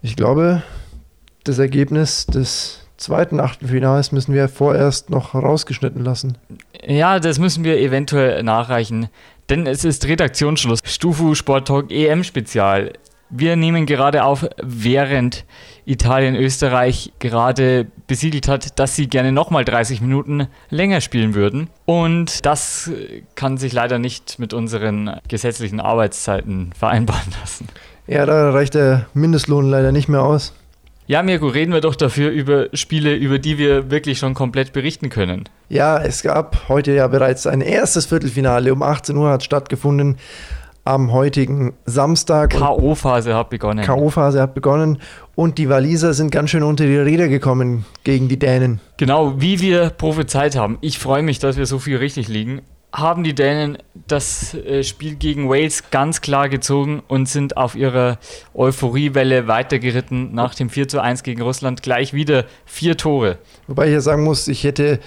Ich glaube, das Ergebnis des zweiten Achtelfinals müssen wir vorerst noch rausgeschnitten lassen. Ja, das müssen wir eventuell nachreichen, denn es ist Redaktionsschluss. Stufu Sport Talk EM Spezial. Wir nehmen gerade auf, während Italien Österreich gerade besiegelt hat, dass sie gerne nochmal 30 Minuten länger spielen würden. Und das kann sich leider nicht mit unseren gesetzlichen Arbeitszeiten vereinbaren lassen. Ja, da reicht der Mindestlohn leider nicht mehr aus. Ja, Mirko, reden wir doch dafür über Spiele, über die wir wirklich schon komplett berichten können. Ja, es gab heute ja bereits ein erstes Viertelfinale. Um 18 Uhr hat stattgefunden am heutigen Samstag. K.O.-Phase hat begonnen. K.O.-Phase hat begonnen und die Waliser sind ganz schön unter die Räder gekommen gegen die Dänen. Genau, wie wir prophezeit haben. Ich freue mich, dass wir so viel richtig liegen. Haben die Dänen das äh, Spiel gegen Wales ganz klar gezogen und sind auf ihrer Euphoriewelle weitergeritten nach dem 4 zu 1 gegen Russland gleich wieder vier Tore. Wobei ich ja sagen muss, ich hätte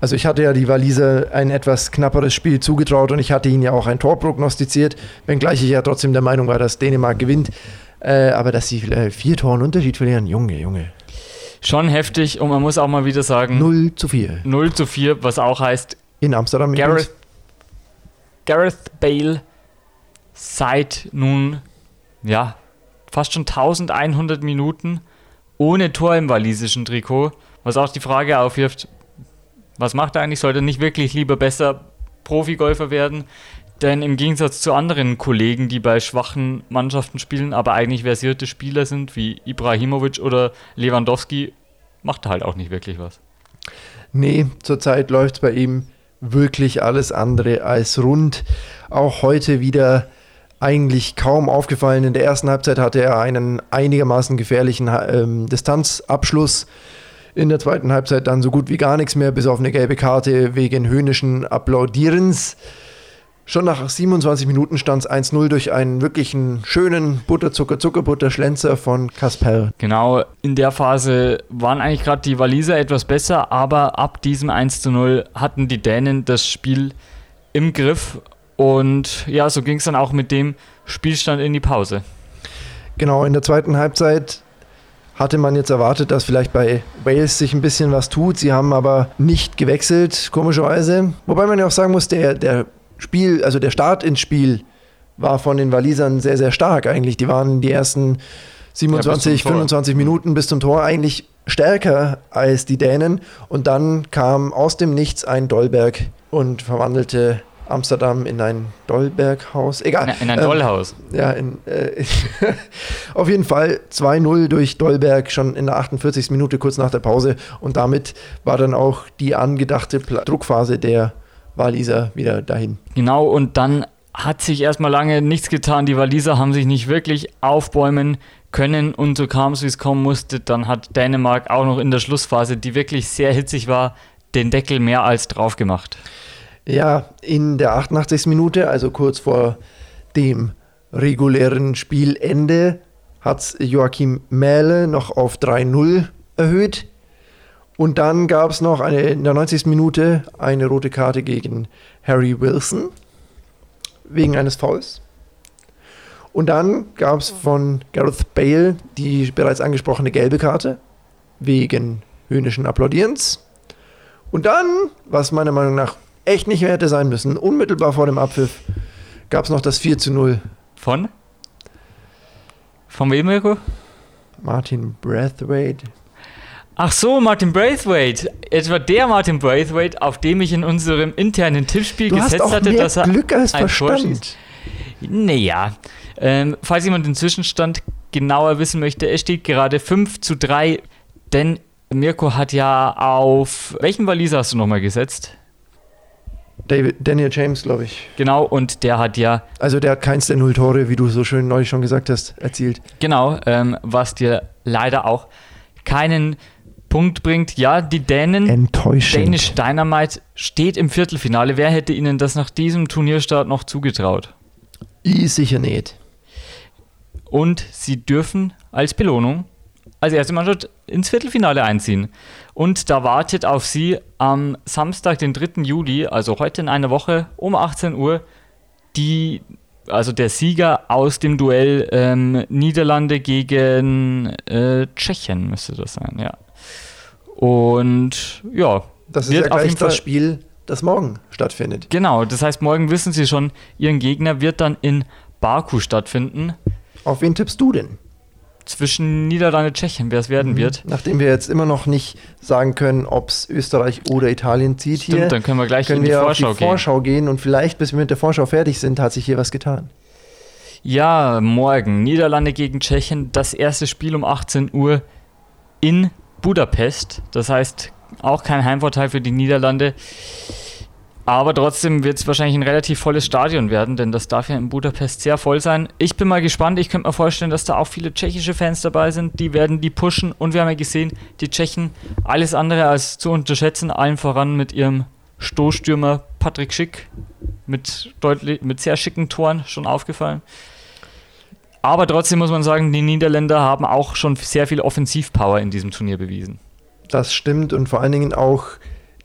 also ich hatte ja die Waliser ein etwas knapperes Spiel zugetraut und ich hatte ihnen ja auch ein Tor prognostiziert, wenngleich ich ja trotzdem der Meinung war, dass Dänemark gewinnt. Äh, aber dass sie äh, vier Toren Unterschied verlieren, Junge, Junge. Schon heftig und man muss auch mal wieder sagen: 0 zu 4. 0 zu 4, was auch heißt, in Amsterdam Gareth, Gareth Bale seit nun, ja, fast schon 1100 Minuten ohne Tor im walisischen Trikot, was auch die Frage aufwirft, was macht er eigentlich? Sollte er nicht wirklich lieber besser Profigolfer werden? Denn im Gegensatz zu anderen Kollegen, die bei schwachen Mannschaften spielen, aber eigentlich versierte Spieler sind, wie Ibrahimovic oder Lewandowski, macht er halt auch nicht wirklich was. Nee, zurzeit läuft es bei ihm wirklich alles andere als rund. Auch heute wieder eigentlich kaum aufgefallen. In der ersten Halbzeit hatte er einen einigermaßen gefährlichen ähm, Distanzabschluss in der zweiten Halbzeit dann so gut wie gar nichts mehr, bis auf eine gelbe Karte wegen höhnischen Applaudierens. Schon nach 27 Minuten stand es 1-0 durch einen wirklichen schönen Butterzucker-Zuckerbutter-Schlenzer von Kasper. Genau, in der Phase waren eigentlich gerade die Waliser etwas besser, aber ab diesem 1-0 hatten die Dänen das Spiel im Griff und ja, so ging es dann auch mit dem Spielstand in die Pause. Genau, in der zweiten Halbzeit hatte man jetzt erwartet, dass vielleicht bei Wales sich ein bisschen was tut. Sie haben aber nicht gewechselt, komischerweise. Wobei man ja auch sagen muss, der, der Spiel, also der Start ins Spiel war von den Walisern sehr, sehr stark eigentlich. Die waren die ersten 27, ja, 25 Minuten bis zum Tor eigentlich stärker als die Dänen. Und dann kam aus dem Nichts ein Dolberg und verwandelte Amsterdam in ein Dollberghaus. Egal. In, ein ähm, Dollhaus. Ja, in, äh, auf jeden Fall 2-0 durch Dollberg schon in der 48. Minute kurz nach der Pause. Und damit war dann auch die angedachte Druckphase der Waliser wieder dahin. Genau, und dann hat sich erstmal lange nichts getan. Die Waliser haben sich nicht wirklich aufbäumen können und so kam es, wie es kommen musste. Dann hat Dänemark auch noch in der Schlussphase, die wirklich sehr hitzig war, den Deckel mehr als drauf gemacht. Ja, in der 88. Minute, also kurz vor dem regulären Spielende, hat Joachim Mähle noch auf 3-0 erhöht. Und dann gab es noch eine, in der 90. Minute eine rote Karte gegen Harry Wilson wegen eines Fouls. Und dann gab es von Gareth Bale die bereits angesprochene gelbe Karte wegen höhnischen Applaudierens. Und dann, was meiner Meinung nach echt nicht mehr hätte sein müssen. Unmittelbar vor dem Abpfiff gab es noch das 4 zu 0. Von? Von wem, Mirko? Martin Brathwaite. Ach so, Martin Braithwaite. Etwa der Martin Braithwaite, auf dem ich in unserem internen Tippspiel du gesetzt hast auch hatte, mehr dass er. Glück als Verstand. Naja. Ähm, falls jemand den Zwischenstand genauer wissen möchte, es steht gerade 5 zu 3, denn Mirko hat ja auf. Welchen Waliser hast du nochmal gesetzt? David, Daniel James, glaube ich. Genau, und der hat ja. Also der hat keins der null Tore, wie du so schön neulich schon gesagt hast, erzielt. Genau, ähm, was dir leider auch keinen Punkt bringt. Ja, die Dänen. Enttäuschend. Dänisch Dynamite steht im Viertelfinale. Wer hätte ihnen das nach diesem Turnierstart noch zugetraut? Ich sicher nicht. Und sie dürfen als Belohnung als erste Mannschaft ins Viertelfinale einziehen. Und da wartet auf sie am Samstag, den 3. Juli, also heute in einer Woche um 18 Uhr, die also der Sieger aus dem Duell ähm, Niederlande gegen äh, Tschechien müsste das sein, ja. Und ja, das ist ja gleich das Spiel, das morgen stattfindet. Genau, das heißt, morgen wissen Sie schon, Ihren Gegner wird dann in Baku stattfinden. Auf wen tippst du denn? Zwischen Niederlande und Tschechien, wer es werden mhm. wird. Nachdem wir jetzt immer noch nicht sagen können, ob es Österreich oder Italien zieht Stimmt, hier, dann können wir gleich können in die wir Vorschau, auf die Vorschau gehen. gehen und vielleicht, bis wir mit der Vorschau fertig sind, hat sich hier was getan. Ja, morgen Niederlande gegen Tschechien, das erste Spiel um 18 Uhr in Budapest. Das heißt, auch kein Heimvorteil für die Niederlande. Aber trotzdem wird es wahrscheinlich ein relativ volles Stadion werden, denn das darf ja in Budapest sehr voll sein. Ich bin mal gespannt. Ich könnte mir vorstellen, dass da auch viele tschechische Fans dabei sind. Die werden die pushen. Und wir haben ja gesehen, die Tschechen, alles andere als zu unterschätzen, allen voran mit ihrem Stoßstürmer Patrick Schick mit, deutlich, mit sehr schicken Toren schon aufgefallen. Aber trotzdem muss man sagen, die Niederländer haben auch schon sehr viel Offensivpower in diesem Turnier bewiesen. Das stimmt und vor allen Dingen auch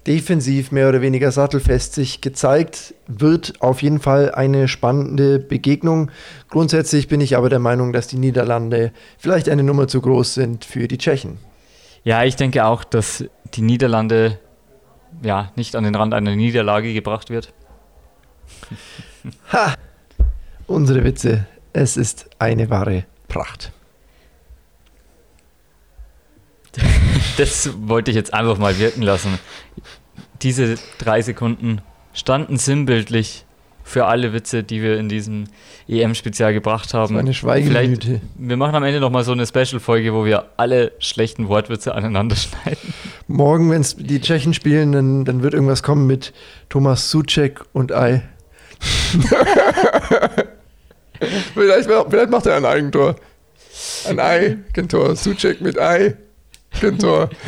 defensiv mehr oder weniger sattelfest sich gezeigt. Wird auf jeden Fall eine spannende Begegnung. Grundsätzlich bin ich aber der Meinung, dass die Niederlande vielleicht eine Nummer zu groß sind für die Tschechen. Ja, ich denke auch, dass die Niederlande ja nicht an den Rand einer Niederlage gebracht wird. Ha! Unsere Witze. Es ist eine wahre Pracht. das wollte ich jetzt einfach mal wirken lassen. Diese drei Sekunden standen sinnbildlich für alle Witze, die wir in diesem EM-Spezial gebracht haben. War eine Schweigeminute. Wir machen am Ende nochmal so eine Special-Folge, wo wir alle schlechten Wortwitze aneinander schneiden. Morgen, wenn es die Tschechen spielen, dann, dann wird irgendwas kommen mit Thomas Suchek und Ei. vielleicht, vielleicht macht er ein Eigentor. Ein Ei, Kentor. Suchek mit Ei. Kentor.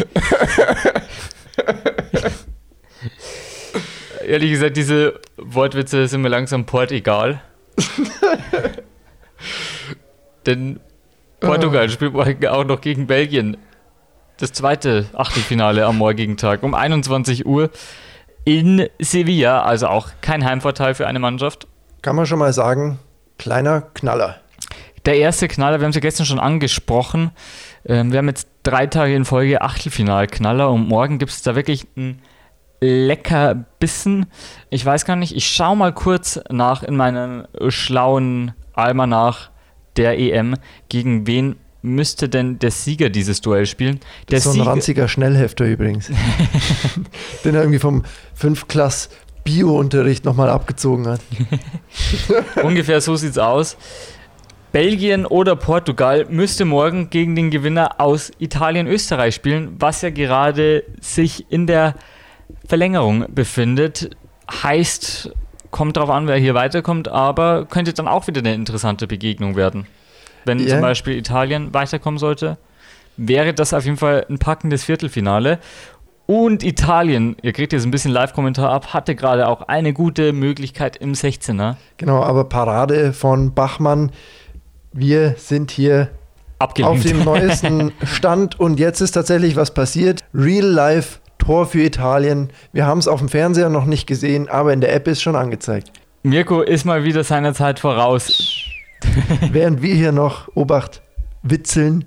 Ehrlich gesagt, diese Wortwitze sind mir langsam port egal. Denn Portugal spielt morgen auch noch gegen Belgien. Das zweite Achtelfinale am morgigen Tag um 21 Uhr in Sevilla. Also auch kein Heimvorteil für eine Mannschaft. Kann man schon mal sagen, kleiner Knaller. Der erste Knaller, wir haben es ja gestern schon angesprochen. Ähm, wir haben jetzt drei Tage in Folge Achtelfinalknaller und morgen gibt es da wirklich einen lecker Bissen. Ich weiß gar nicht, ich schaue mal kurz nach in meinem schlauen Almanach der EM, gegen wen müsste denn der Sieger dieses Duell spielen? Der so ein Sieger ranziger Schnellhefter übrigens. den er irgendwie vom 5 Klass Bio-Unterricht nochmal abgezogen hat. Ungefähr so sieht's aus. Belgien oder Portugal müsste morgen gegen den Gewinner aus Italien-Österreich spielen, was ja gerade sich in der Verlängerung befindet. Heißt, kommt darauf an, wer hier weiterkommt, aber könnte dann auch wieder eine interessante Begegnung werden. Wenn yeah. zum Beispiel Italien weiterkommen sollte, wäre das auf jeden Fall ein packendes Viertelfinale. Und Italien, ihr kriegt jetzt ein bisschen Live-Kommentar ab, hatte gerade auch eine gute Möglichkeit im 16er. Genau, aber Parade von Bachmann wir sind hier Abgelenkt. auf dem neuesten Stand und jetzt ist tatsächlich was passiert. Real Life Tor für Italien. Wir haben es auf dem Fernseher noch nicht gesehen, aber in der App ist schon angezeigt. Mirko ist mal wieder seiner Zeit voraus. Während wir hier noch, Obacht, witzeln.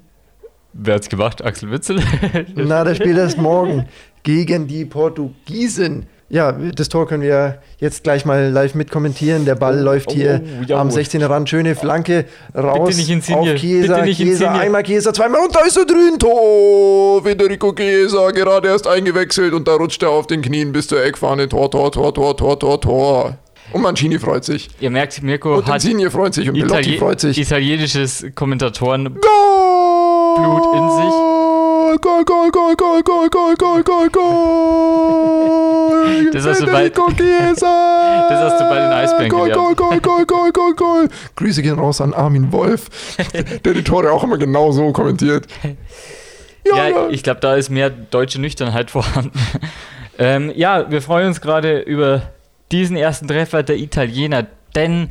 Wer hat's gemacht? Axel Witzel? Na, der spielt erst morgen gegen die Portugiesen. Ja, das Tor können wir jetzt gleich mal live mitkommentitieren. Der Ball oh, läuft hier oh, ja, am 16er Rand. Schöne Flanke raus Bitte nicht auf Chiesa. Bitte nicht Chiesa, einmal Chiesa, zweimal und da ist er drin. Tor! Federico Chiesa, gerade erst eingewechselt und da rutscht er auf den Knien bis zur Eckfahne. Tor, Tor, Tor, Tor, Tor, Tor, Tor. Und Mancini freut sich. Ihr merkt, Mirko und hat Insigne freut sich und Belotti Itali freut sich. italienisches Kommentatoren Goal! Blut in sich. Goal, Goal, Goal, Goal, Goal, Goal, Goal, Goal, Goal. Das hast du bei, Federico Chiesa. das hast du bei den Eisbären Goal. Goal, Goal, Goal, Goal, Goal, Goal. Grüße gehen raus an Armin Wolf, der die Tore auch immer genau so kommentiert. Ja, ich glaube, da ist mehr deutsche Nüchternheit vorhanden. ähm, ja, wir freuen uns gerade über diesen ersten Treffer der Italiener, denn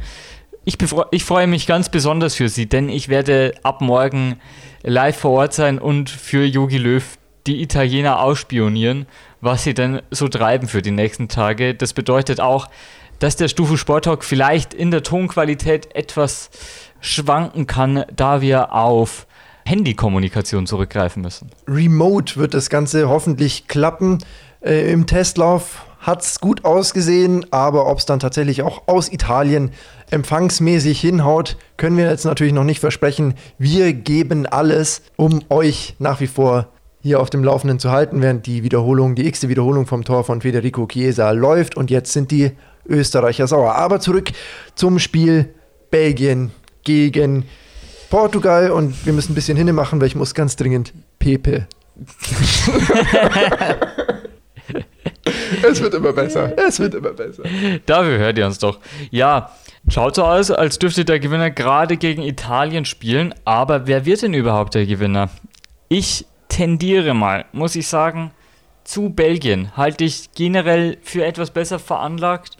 ich, ich freue mich ganz besonders für sie, denn ich werde ab morgen live vor Ort sein und für Jogi Löw die Italiener ausspionieren, was sie denn so treiben für die nächsten Tage. Das bedeutet auch, dass der Stufu Sport Talk vielleicht in der Tonqualität etwas schwanken kann, da wir auf Handykommunikation zurückgreifen müssen. Remote wird das Ganze hoffentlich klappen. Äh, Im Testlauf hat es gut ausgesehen, aber ob es dann tatsächlich auch aus Italien empfangsmäßig hinhaut, können wir jetzt natürlich noch nicht versprechen. Wir geben alles, um euch nach wie vor hier auf dem Laufenden zu halten, während die Wiederholung, die x-te Wiederholung vom Tor von Federico Chiesa läuft und jetzt sind die Österreicher sauer. Aber zurück zum Spiel Belgien gegen Portugal und wir müssen ein bisschen hinne machen, weil ich muss ganz dringend Pepe. es wird immer besser. Es wird immer besser. Dafür hört ihr uns doch. Ja, schaut so aus, als dürfte der Gewinner gerade gegen Italien spielen. Aber wer wird denn überhaupt der Gewinner? Ich tendiere mal, muss ich sagen, zu Belgien. Halte ich generell für etwas besser veranlagt.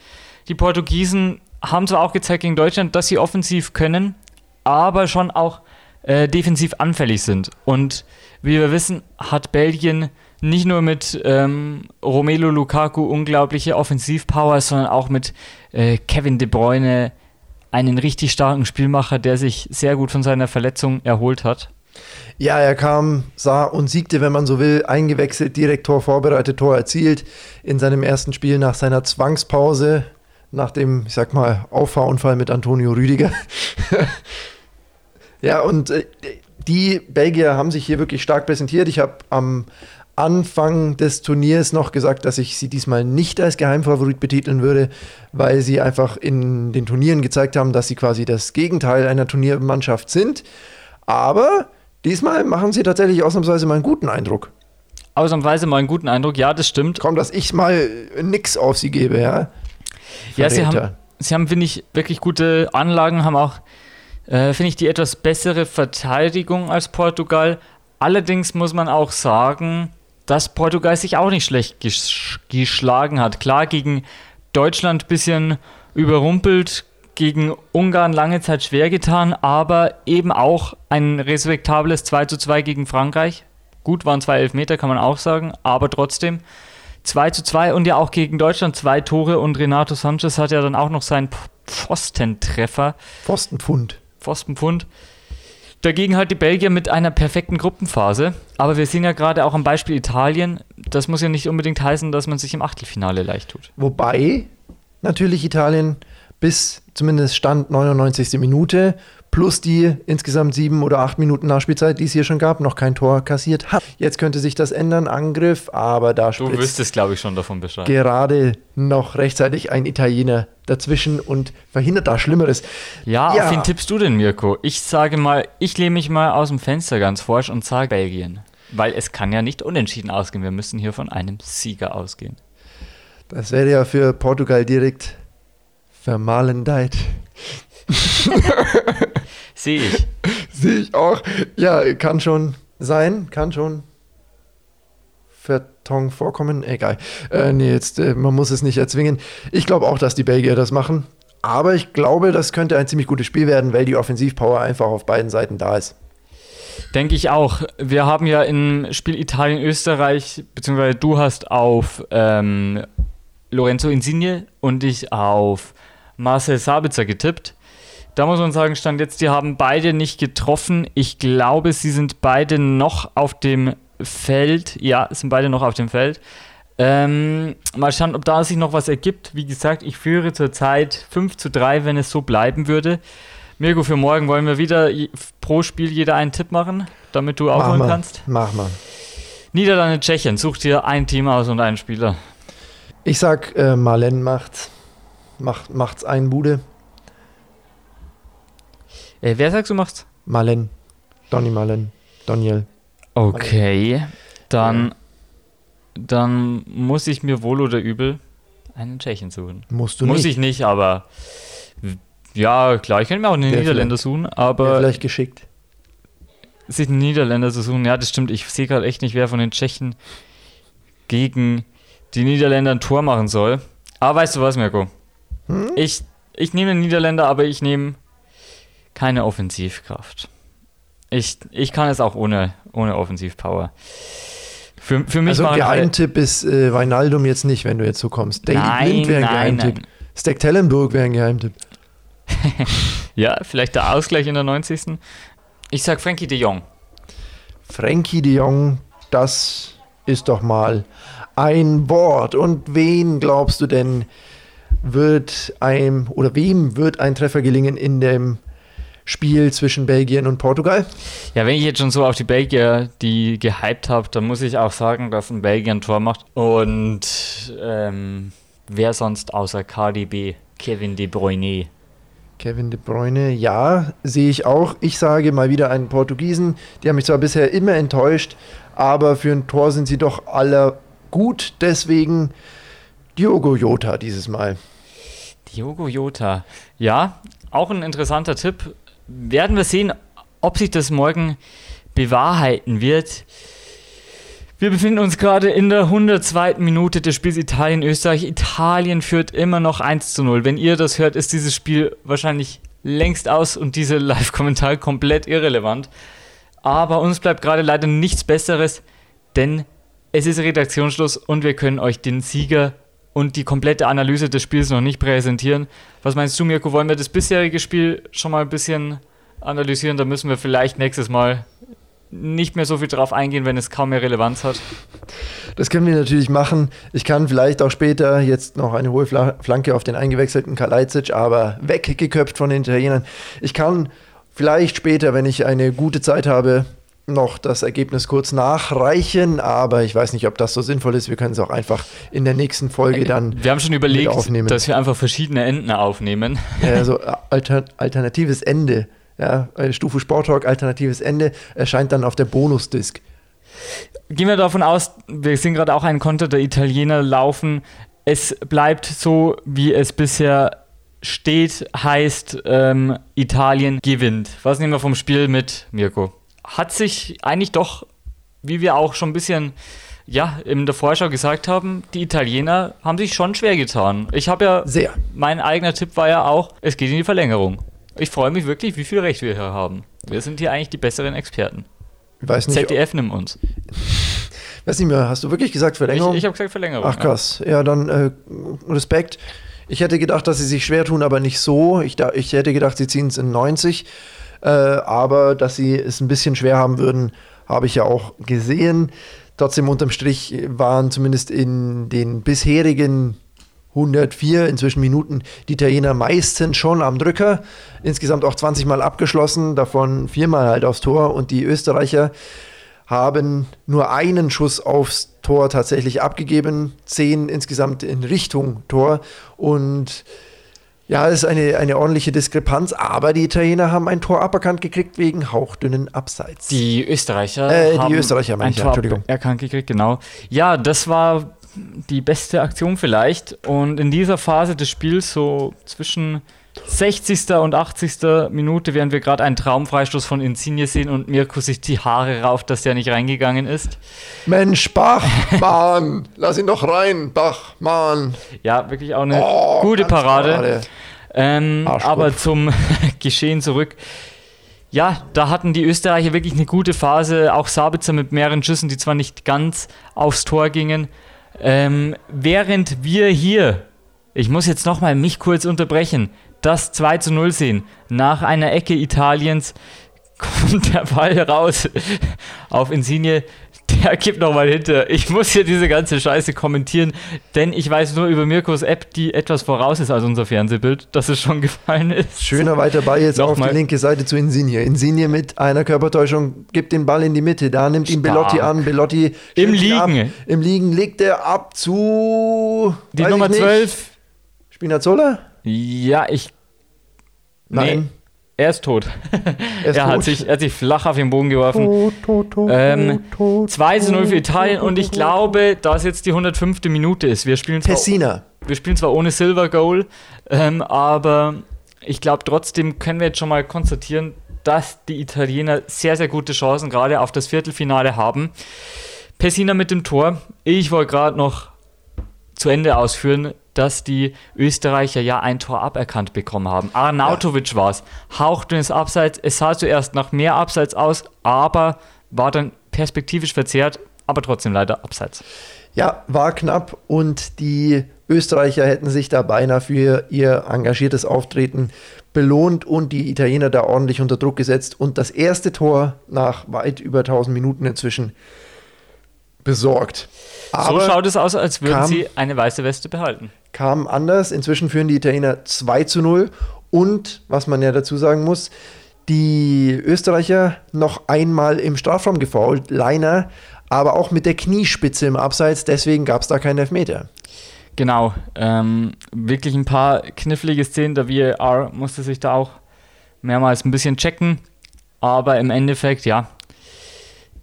Die Portugiesen haben zwar auch gezeigt gegen Deutschland, dass sie offensiv können, aber schon auch äh, defensiv anfällig sind. Und wie wir wissen, hat Belgien nicht nur mit ähm, Romelu Lukaku unglaubliche Offensivpower, sondern auch mit äh, Kevin De Bruyne einen richtig starken Spielmacher, der sich sehr gut von seiner Verletzung erholt hat. Ja, er kam, sah und siegte, wenn man so will, eingewechselt, direkt Tor vorbereitet, Tor erzielt in seinem ersten Spiel nach seiner Zwangspause, nach dem, ich sag mal, Auffahrunfall mit Antonio Rüdiger. ja, und äh, die Belgier haben sich hier wirklich stark präsentiert. Ich habe am Anfang des Turniers noch gesagt, dass ich sie diesmal nicht als Geheimfavorit betiteln würde, weil sie einfach in den Turnieren gezeigt haben, dass sie quasi das Gegenteil einer Turniermannschaft sind. Aber diesmal machen sie tatsächlich ausnahmsweise mal einen guten Eindruck. Ausnahmsweise mal einen guten Eindruck, ja, das stimmt. Komm, dass ich mal nix auf sie gebe, ja. Ja, sie haben, sie haben, finde ich, wirklich gute Anlagen, haben auch, äh, finde ich, die etwas bessere Verteidigung als Portugal. Allerdings muss man auch sagen, dass Portugal sich auch nicht schlecht ges geschlagen hat. Klar, gegen Deutschland ein bisschen überrumpelt, gegen Ungarn lange Zeit schwer getan, aber eben auch ein respektables 2 zu 2 gegen Frankreich. Gut, waren zwei Elfmeter, kann man auch sagen, aber trotzdem 2 zu 2 und ja auch gegen Deutschland zwei Tore und Renato Sanchez hat ja dann auch noch seinen Pfostentreffer. Pfostenpfund. Pfostenpfund. Dagegen halt die Belgier mit einer perfekten Gruppenphase. Aber wir sehen ja gerade auch am Beispiel Italien, das muss ja nicht unbedingt heißen, dass man sich im Achtelfinale leicht tut. Wobei natürlich Italien bis zumindest Stand 99. Minute plus die insgesamt sieben oder acht Minuten Nachspielzeit, die es hier schon gab, noch kein Tor kassiert hat. Jetzt könnte sich das ändern, Angriff, aber da Du wüsstest, glaube ich, schon davon Bescheid. Gerade noch rechtzeitig ein Italiener dazwischen und verhindert da Schlimmeres. Ja, ja, auf wen tippst du denn, Mirko? Ich sage mal, ich lehne mich mal aus dem Fenster ganz forsch und sage Belgien. Weil es kann ja nicht unentschieden ausgehen. Wir müssen hier von einem Sieger ausgehen. Das wäre ja für Portugal direkt vermalendeit. Sehe ich. Sehe ich auch. Ja, kann schon sein, kann schon Verton vorkommen. Egal. Äh, nee, jetzt, äh, man muss es nicht erzwingen. Ich glaube auch, dass die Belgier das machen. Aber ich glaube, das könnte ein ziemlich gutes Spiel werden, weil die Offensivpower einfach auf beiden Seiten da ist. Denke ich auch. Wir haben ja im Spiel Italien-Österreich, beziehungsweise du hast auf ähm, Lorenzo Insigne und ich auf Marcel Sabitzer getippt. Da muss man sagen, stand jetzt, die haben beide nicht getroffen. Ich glaube, sie sind beide noch auf dem Feld. Ja, sind beide noch auf dem Feld. Ähm, mal schauen, ob da sich noch was ergibt. Wie gesagt, ich führe zurzeit 5 zu 3, wenn es so bleiben würde. Mirko, für morgen wollen wir wieder pro Spiel jeder einen Tipp machen, damit du aufholen mach kannst. Mach mal. Niederlande, Tschechien, such dir ein Team aus und einen Spieler. Ich sag, äh, Marlen macht's. Macht, macht's einen Bude. Äh, wer sagst du macht's? Malen. Donny Malen. Daniel. Okay. Dann, ja. dann muss ich mir wohl oder übel einen Tschechen suchen. Musst du muss nicht. Muss ich nicht, aber ja, klar, ich könnte mir auch einen Niederländer suchen, aber. Vielleicht geschickt. Sich einen Niederländer zu suchen, ja, das stimmt. Ich sehe gerade echt nicht, wer von den Tschechen gegen die Niederländer ein Tor machen soll. Aber weißt du was, Mirko? Hm? Ich, ich nehme den Niederländer, aber ich nehme keine Offensivkraft. Ich, ich kann es auch ohne, ohne Offensivpower. Für, für mich also Geheimtipp ist äh, Weinaldum jetzt nicht, wenn du jetzt so kommst. Daily nein, wäre ein Geheimtipp. Stecktellenburg wäre ein Geheimtipp. ja, vielleicht der Ausgleich in der 90. Ich sag Frankie de Jong. Frankie de Jong, das ist doch mal ein Wort. Und wen glaubst du denn, wird einem oder wem wird ein Treffer gelingen in dem Spiel zwischen Belgien und Portugal? Ja, wenn ich jetzt schon so auf die Belgier die gehypt habe, dann muss ich auch sagen, dass ein Belgier ein Tor macht. Und ähm, wer sonst außer KDB? Kevin De Bruyne. Kevin De Bruyne, ja, sehe ich auch. Ich sage mal wieder einen Portugiesen. Die haben mich zwar bisher immer enttäuscht, aber für ein Tor sind sie doch alle gut. Deswegen Diogo Jota dieses Mal. Diogo Jota, ja, auch ein interessanter Tipp. Werden wir sehen, ob sich das morgen bewahrheiten wird. Wir befinden uns gerade in der 102. Minute des Spiels Italien-Österreich. Italien führt immer noch 1 zu 0. Wenn ihr das hört, ist dieses Spiel wahrscheinlich längst aus und diese Live-Kommentar komplett irrelevant. Aber uns bleibt gerade leider nichts Besseres, denn es ist Redaktionsschluss und wir können euch den Sieger und die komplette Analyse des Spiels noch nicht präsentieren. Was meinst du, Mirko? Wollen wir das bisherige Spiel schon mal ein bisschen analysieren? Da müssen wir vielleicht nächstes Mal nicht mehr so viel drauf eingehen, wenn es kaum mehr Relevanz hat. Das können wir natürlich machen. Ich kann vielleicht auch später jetzt noch eine hohe Flanke auf den eingewechselten Kalajdzic, aber weggeköpft von den Italienern. Ich kann vielleicht später, wenn ich eine gute Zeit habe, noch das Ergebnis kurz nachreichen, aber ich weiß nicht, ob das so sinnvoll ist. Wir können es auch einfach in der nächsten Folge dann. Wir haben schon überlegt, dass wir einfach verschiedene Enden aufnehmen. Also alter, alternatives Ende ja, Stufe Sporttalk, alternatives Ende, erscheint dann auf der Bonusdisk. Gehen wir davon aus, wir sehen gerade auch einen Konter der Italiener laufen. Es bleibt so, wie es bisher steht, heißt ähm, Italien gewinnt. Was nehmen wir vom Spiel mit, Mirko? Hat sich eigentlich doch, wie wir auch schon ein bisschen ja, in der Vorschau gesagt haben, die Italiener haben sich schon schwer getan. Ich habe ja, Sehr. mein eigener Tipp war ja auch, es geht in die Verlängerung. Ich freue mich wirklich, wie viel Recht wir hier haben. Wir sind hier eigentlich die besseren Experten. Nicht, ZDF nimmt uns. Weiß nicht mehr, hast du wirklich gesagt Verlängerung? Ich, ich habe gesagt Verlängerung. Ach krass, ja, ja dann äh, Respekt. Ich hätte gedacht, dass sie sich schwer tun, aber nicht so. Ich, ich hätte gedacht, sie ziehen es in 90. Äh, aber dass sie es ein bisschen schwer haben würden, habe ich ja auch gesehen. Trotzdem unterm Strich waren zumindest in den bisherigen 104 inzwischen Minuten die Italiener meistens schon am Drücker. Insgesamt auch 20 Mal abgeschlossen, davon viermal halt aufs Tor. Und die Österreicher haben nur einen Schuss aufs Tor tatsächlich abgegeben, zehn insgesamt in Richtung Tor. Und ja, es ist eine, eine ordentliche Diskrepanz, aber die Italiener haben ein Tor aberkannt gekriegt wegen hauchdünnen Abseits. Die Österreicher äh, die Österreicher meine ich, ja, Entschuldigung. erkannt gekriegt, genau. Ja, das war die beste Aktion vielleicht. Und in dieser Phase des Spiels, so zwischen 60. und 80. Minute, werden wir gerade einen Traumfreistoß von Insigne sehen und Mirko sich die Haare rauft, dass der nicht reingegangen ist. Mensch, Bach, Mann, lass ihn doch rein, Bach, Mann. Ja, wirklich auch eine oh, gute Parade. Ähm, aber zum Geschehen zurück. Ja, da hatten die Österreicher wirklich eine gute Phase. Auch Sabitzer mit mehreren Schüssen, die zwar nicht ganz aufs Tor gingen, ähm, während wir hier, ich muss jetzt nochmal mich kurz unterbrechen, das 2 zu 0 sehen, nach einer Ecke Italiens kommt der Ball raus auf Insigne, der kippt nochmal hinter. Ich muss hier diese ganze Scheiße kommentieren, denn ich weiß nur über Mirkos App, die etwas voraus ist als unser Fernsehbild, dass es schon gefallen ist. Schöner weiter Ball jetzt auf die linke Seite zu Insigne. Insigne mit einer Körpertäuschung gibt den Ball in die Mitte. Da nimmt ihn Belotti an. Belotti im Liegen. Ab. Im Liegen legt er ab zu. Die Nummer 12. Spinazzola? Ja, ich. Nein. Nee. Er ist tot. Er, ist er, tot. Hat sich, er hat sich flach auf den Boden geworfen. Tot, tot, tot, ähm, 2 zu 0 für Italien und ich glaube, dass jetzt die 105. Minute ist. Wir spielen zwar, Pessina. Wir spielen zwar ohne Silver Goal, ähm, aber ich glaube trotzdem können wir jetzt schon mal konstatieren, dass die Italiener sehr, sehr gute Chancen gerade auf das Viertelfinale haben. Pessina mit dem Tor. Ich wollte gerade noch zu Ende ausführen dass die Österreicher ja ein Tor aberkannt bekommen haben. Arnautovic ja. war es. Hauchdünnes Abseits. Es sah zuerst nach mehr Abseits aus, aber war dann perspektivisch verzerrt, aber trotzdem leider Abseits. Ja, war knapp und die Österreicher hätten sich da beinahe für ihr engagiertes Auftreten belohnt und die Italiener da ordentlich unter Druck gesetzt und das erste Tor nach weit über 1000 Minuten inzwischen besorgt. Aber so schaut es aus, als würden sie eine weiße Weste behalten. Kam anders. Inzwischen führen die Italiener 2 zu 0 und, was man ja dazu sagen muss, die Österreicher noch einmal im Strafraum gefault, Leiner, aber auch mit der Kniespitze im Abseits, deswegen gab es da keinen Elfmeter. Genau, ähm, wirklich ein paar knifflige Szenen. Der VAR musste sich da auch mehrmals ein bisschen checken. Aber im Endeffekt, ja,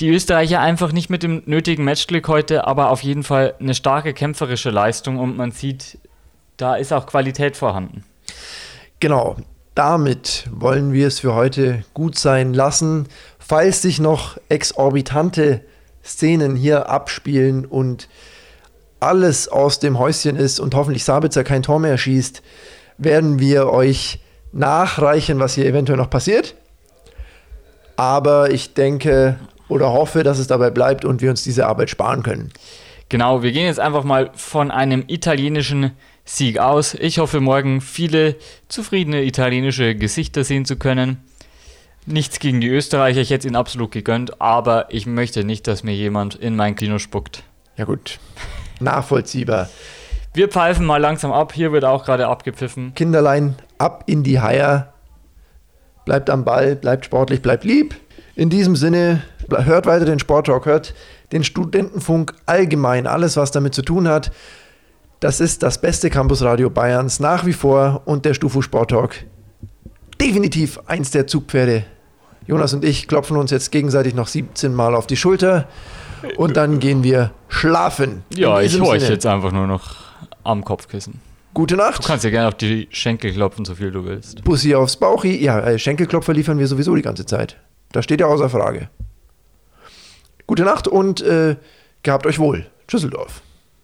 die Österreicher einfach nicht mit dem nötigen Matchglück heute, aber auf jeden Fall eine starke kämpferische Leistung und man sieht, da ist auch Qualität vorhanden. Genau, damit wollen wir es für heute gut sein lassen. Falls sich noch exorbitante Szenen hier abspielen und alles aus dem Häuschen ist und hoffentlich Sabitzer kein Tor mehr schießt, werden wir euch nachreichen, was hier eventuell noch passiert. Aber ich denke oder hoffe, dass es dabei bleibt und wir uns diese Arbeit sparen können. Genau, wir gehen jetzt einfach mal von einem italienischen Sieg aus. Ich hoffe morgen viele zufriedene italienische Gesichter sehen zu können. Nichts gegen die Österreicher, ich hätte es ihnen absolut gegönnt, aber ich möchte nicht, dass mir jemand in mein Kino spuckt. Ja gut, nachvollziehbar. Wir pfeifen mal langsam ab, hier wird auch gerade abgepfiffen. Kinderlein, ab in die Haier. Bleibt am Ball, bleibt sportlich, bleibt lieb. In diesem Sinne, hört weiter den Sporttalk, hört den Studentenfunk allgemein, alles was damit zu tun hat. Das ist das beste Campusradio Bayerns nach wie vor und der Stufu Sporttalk. Definitiv eins der Zugpferde. Jonas und ich klopfen uns jetzt gegenseitig noch 17 Mal auf die Schulter und dann gehen wir schlafen. Ja, ich höre euch jetzt einfach nur noch am Kopfkissen. Gute Nacht. Du kannst ja gerne auf die Schenkel klopfen, so viel du willst. Bussi aufs Bauchi. Ja, äh, Schenkelklopfer liefern wir sowieso die ganze Zeit. Das steht ja außer Frage. Gute Nacht und äh, gehabt euch wohl. Tschüsseldorf.